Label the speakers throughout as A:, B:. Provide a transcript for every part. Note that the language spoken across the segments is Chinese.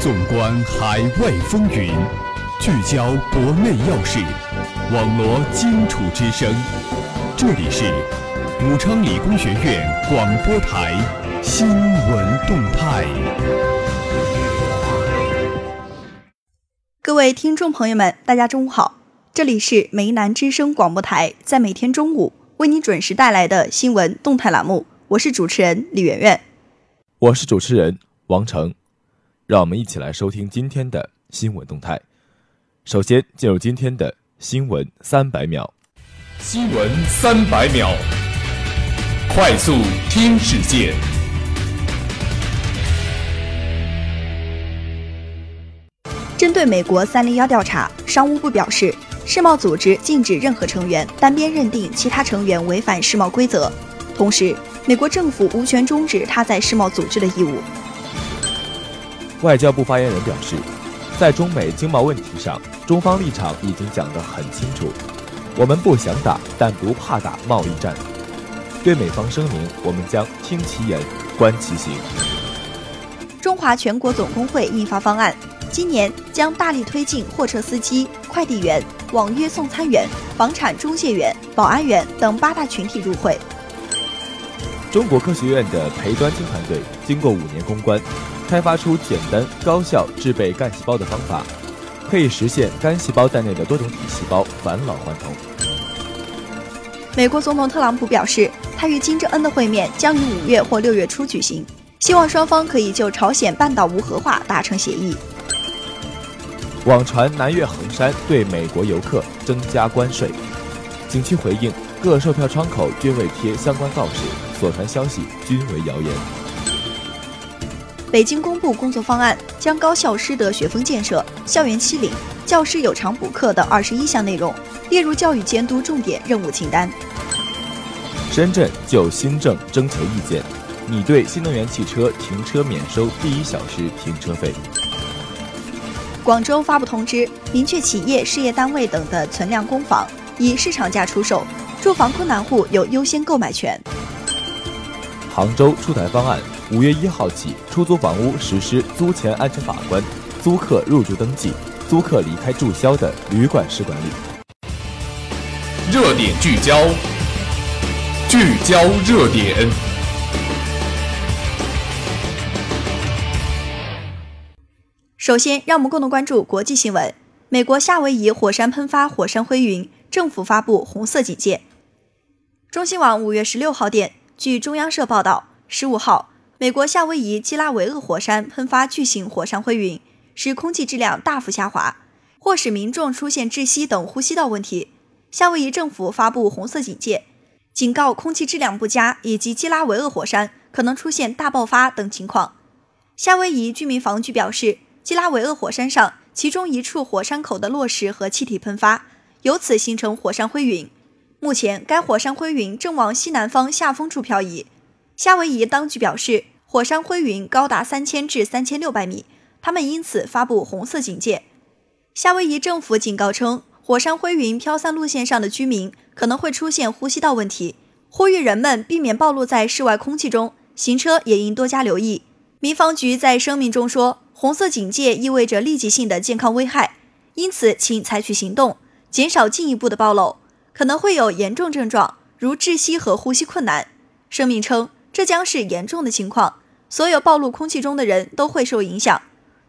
A: 纵观海外风云，聚焦国内要事，网罗荆楚之声。这里是武昌理工学院广播台新闻动态。
B: 各位听众朋友们，大家中午好，这里是梅南之声广播台，在每天中午为你准时带来的新闻动态栏目，我是主持人李媛媛，
C: 我是主持人王成，让我们一起来收听今天的新闻动态。首先进入今天的新闻三百秒，
A: 新闻三百秒，快速听世界。
B: 针对美国三零幺调查，商务部表示，世贸组织禁止任何成员单边认定其他成员违反世贸规则。同时，美国政府无权终止他在世贸组织的义务。
C: 外交部发言人表示，在中美经贸问题上，中方立场已经讲得很清楚，我们不想打，但不怕打贸易战。对美方声明，我们将听其言，观其行。
B: 中华全国总工会印发方案。今年将大力推进货车司机、快递员、网约送餐员、房产中介员、保安员等八大群体入会。
C: 中国科学院的裴端清团队经过五年攻关，开发出简单高效制备干细胞的方法，可以实现干细胞在内的多种体细胞返老还童。
B: 美国总统特朗普表示，他与金正恩的会面将于五月或六月初举行，希望双方可以就朝鲜半岛无核化达成协议。
C: 网传南岳衡山对美国游客增加关税，景区回应各售票窗口均未贴相关告示，所传消息均为谣言。
B: 北京公布工作方案，将高校师德学风建设、校园欺凌、教师有偿补课等二十一项内容列入教育监督重点任务清单。
C: 深圳就新政征求意见，拟对新能源汽车停车免收第一小时停车费。
B: 广州发布通知，明确企业、事业单位等的存量公房以市场价出售，住房困难户有优先购买权。
C: 杭州出台方案，五月一号起，出租房屋实施租前安全把关，租客入住登记，租客离开注销的旅馆式管理。
A: 热点聚焦，聚焦热点。
B: 首先，让我们共同关注国际新闻。美国夏威夷火山喷发火山灰云，政府发布红色警戒。中新网五月十六号电，据中央社报道，十五号，美国夏威夷基拉韦厄火山喷发巨型火山灰云，使空气质量大幅下滑，或使民众出现窒息等呼吸道问题。夏威夷政府发布红色警戒，警告空气质量不佳以及基拉韦厄火山可能出现大爆发等情况。夏威夷居民防局表示。基拉韦厄火山上，其中一处火山口的落石和气体喷发，由此形成火山灰云。目前，该火山灰云正往西南方下风处漂移。夏威夷当局表示，火山灰云高达三千至三千六百米，他们因此发布红色警戒。夏威夷政府警告称，火山灰云飘散路线上的居民可能会出现呼吸道问题，呼吁人们避免暴露在室外空气中，行车也应多加留意。民防局在声明中说。红色警戒意味着立即性的健康危害，因此请采取行动，减少进一步的暴露，可能会有严重症状，如窒息和呼吸困难。声明称，这将是严重的情况，所有暴露空气中的人都会受影响。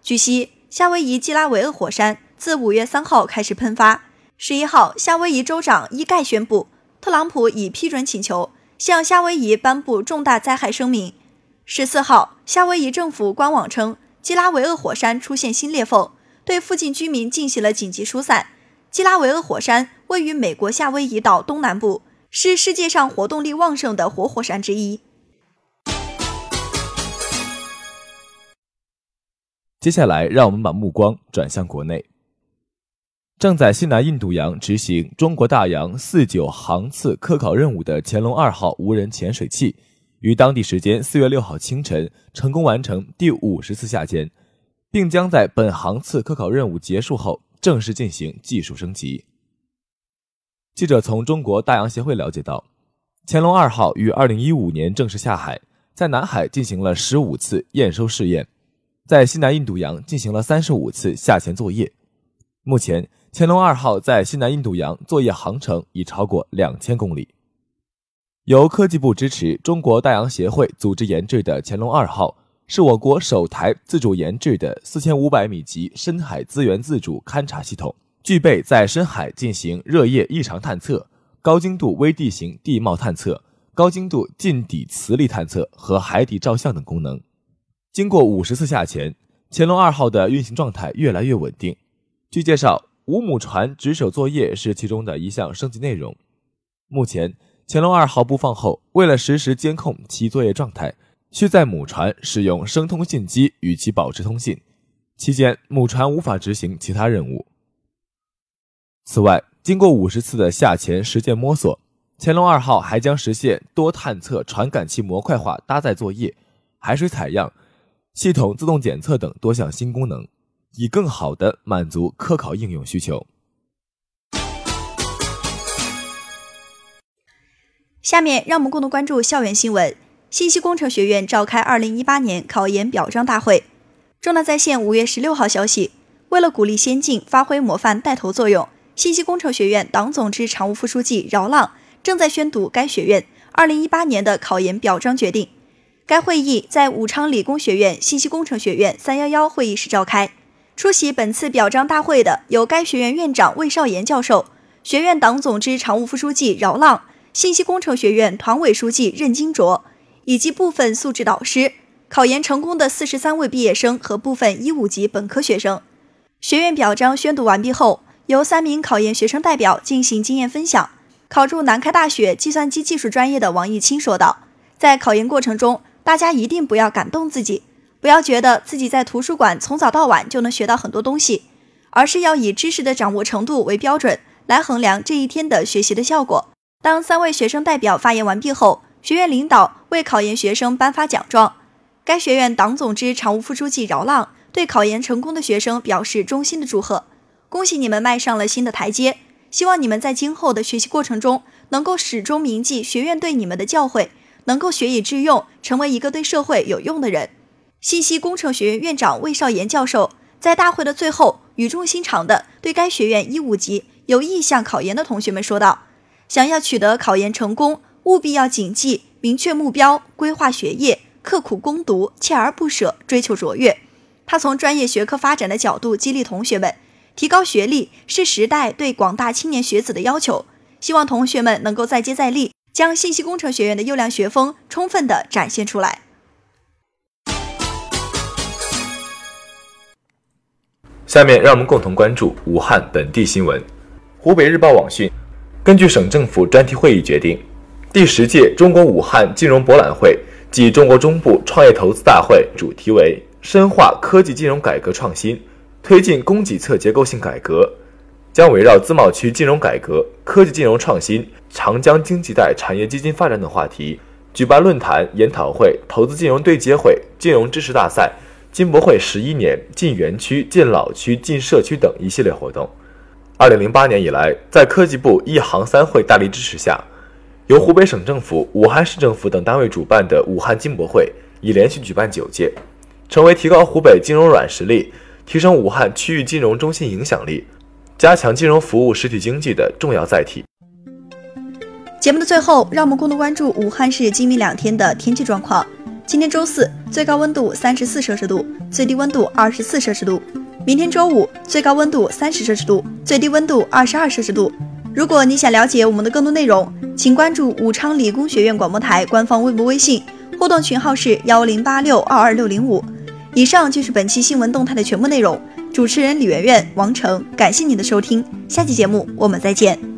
B: 据悉，夏威夷基拉维厄火山自五月三号开始喷发。十一号，夏威夷州长伊盖宣布，特朗普已批准请求，向夏威夷颁布重大灾害声明。十四号，夏威夷政府官网称。基拉维厄火山出现新裂缝，对附近居民进行了紧急疏散。基拉维厄火山位于美国夏威夷岛东南部，是世界上活动力旺盛的活火山之一。
C: 接下来，让我们把目光转向国内。正在西南印度洋执行中国大洋四九航次科考任务的潜龙二号无人潜水器。于当地时间四月六号清晨成功完成第五十次下潜，并将在本航次科考任务结束后正式进行技术升级。记者从中国大洋协会了解到，潜龙二号于二零一五年正式下海，在南海进行了十五次验收试验，在西南印度洋进行了三十五次下潜作业。目前，潜龙二号在西南印度洋作业航程已超过两千公里。由科技部支持、中国大洋协会组织研制的潜龙二号，是我国首台自主研制的四千五百米级深海资源自主勘察系统，具备在深海进行热液异常探测、高精度微地形地貌探测、高精度近底磁力探测和海底照相等功能。经过五十次下潜，潜龙二号的运行状态越来越稳定。据介绍，五母船值守作业是其中的一项升级内容。目前，潜龙二号布放后，为了实时监控其作业状态，需在母船使用声通信机与其保持通信，期间母船无法执行其他任务。此外，经过五十次的下潜实践摸索，潜龙二号还将实现多探测传感器模块化搭载作业、海水采样、系统自动检测等多项新功能。以更好地满足科考应用需求。
B: 下面让我们共同关注校园新闻。信息工程学院召开二零一八年考研表彰大会。中大在线五月十六号消息，为了鼓励先进、发挥模范带头作用，信息工程学院党总支常务副书记饶浪正在宣读该学院二零一八年的考研表彰决定。该会议在武昌理工学院信息工程学院三幺幺会议室召开。出席本次表彰大会的有该学院院长魏少言教授、学院党总支常务副书记饶浪、信息工程学院团委书记任金卓，以及部分素质导师。考研成功的四十三位毕业生和部分一五级本科学生。学院表彰宣读完毕后，由三名考研学生代表进行经验分享。考入南开大学计算机技术专业的王毅清说道：“在考研过程中，大家一定不要感动自己。”不要觉得自己在图书馆从早到晚就能学到很多东西，而是要以知识的掌握程度为标准来衡量这一天的学习的效果。当三位学生代表发言完毕后，学院领导为考研学生颁发奖状。该学院党总支常务副书记饶浪对考研成功的学生表示衷心的祝贺，恭喜你们迈上了新的台阶，希望你们在今后的学习过程中能够始终铭记学院对你们的教诲，能够学以致用，成为一个对社会有用的人。信息工程学院院长魏少言教授在大会的最后语重心长地对该学院一五级有意向考研的同学们说道：“想要取得考研成功，务必要谨记明确目标、规划学业、刻苦攻读、锲而不舍、追求卓越。”他从专业学科发展的角度激励同学们，提高学历是时代对广大青年学子的要求。希望同学们能够再接再厉，将信息工程学院的优良学风充分地展现出来。
C: 下面让我们共同关注武汉本地新闻。湖北日报网讯，根据省政府专题会议决定，第十届中国武汉金融博览会暨中国中部创业投资大会主题为“深化科技金融改革创新，推进供给侧结构性改革”，将围绕自贸区金融改革、科技金融创新、长江经济带产业基金发展等话题，举办论坛、研讨会、投资金融对接会、金融知识大赛。金博会十一年、进园区、进老区、进社区等一系列活动。二零零八年以来，在科技部一行三会大力支持下，由湖北省政府、武汉市政府等单位主办的武汉金博会已连续举办九届，成为提高湖北金融软实力、提升武汉区域金融中心影响力、加强金融服务实体经济的重要载体。
B: 节目的最后，让我们共同关注武汉市今明两天的天气状况。今天周四，最高温度三十四摄氏度，最低温度二十四摄氏度。明天周五，最高温度三十摄氏度，最低温度二十二摄氏度。如果你想了解我们的更多内容，请关注武昌理工学院广播台官方微博、微信，互动群号是幺零八六二二六零五。以上就是本期新闻动态的全部内容。主持人李媛媛、王成，感谢您的收听，下期节目我们再见。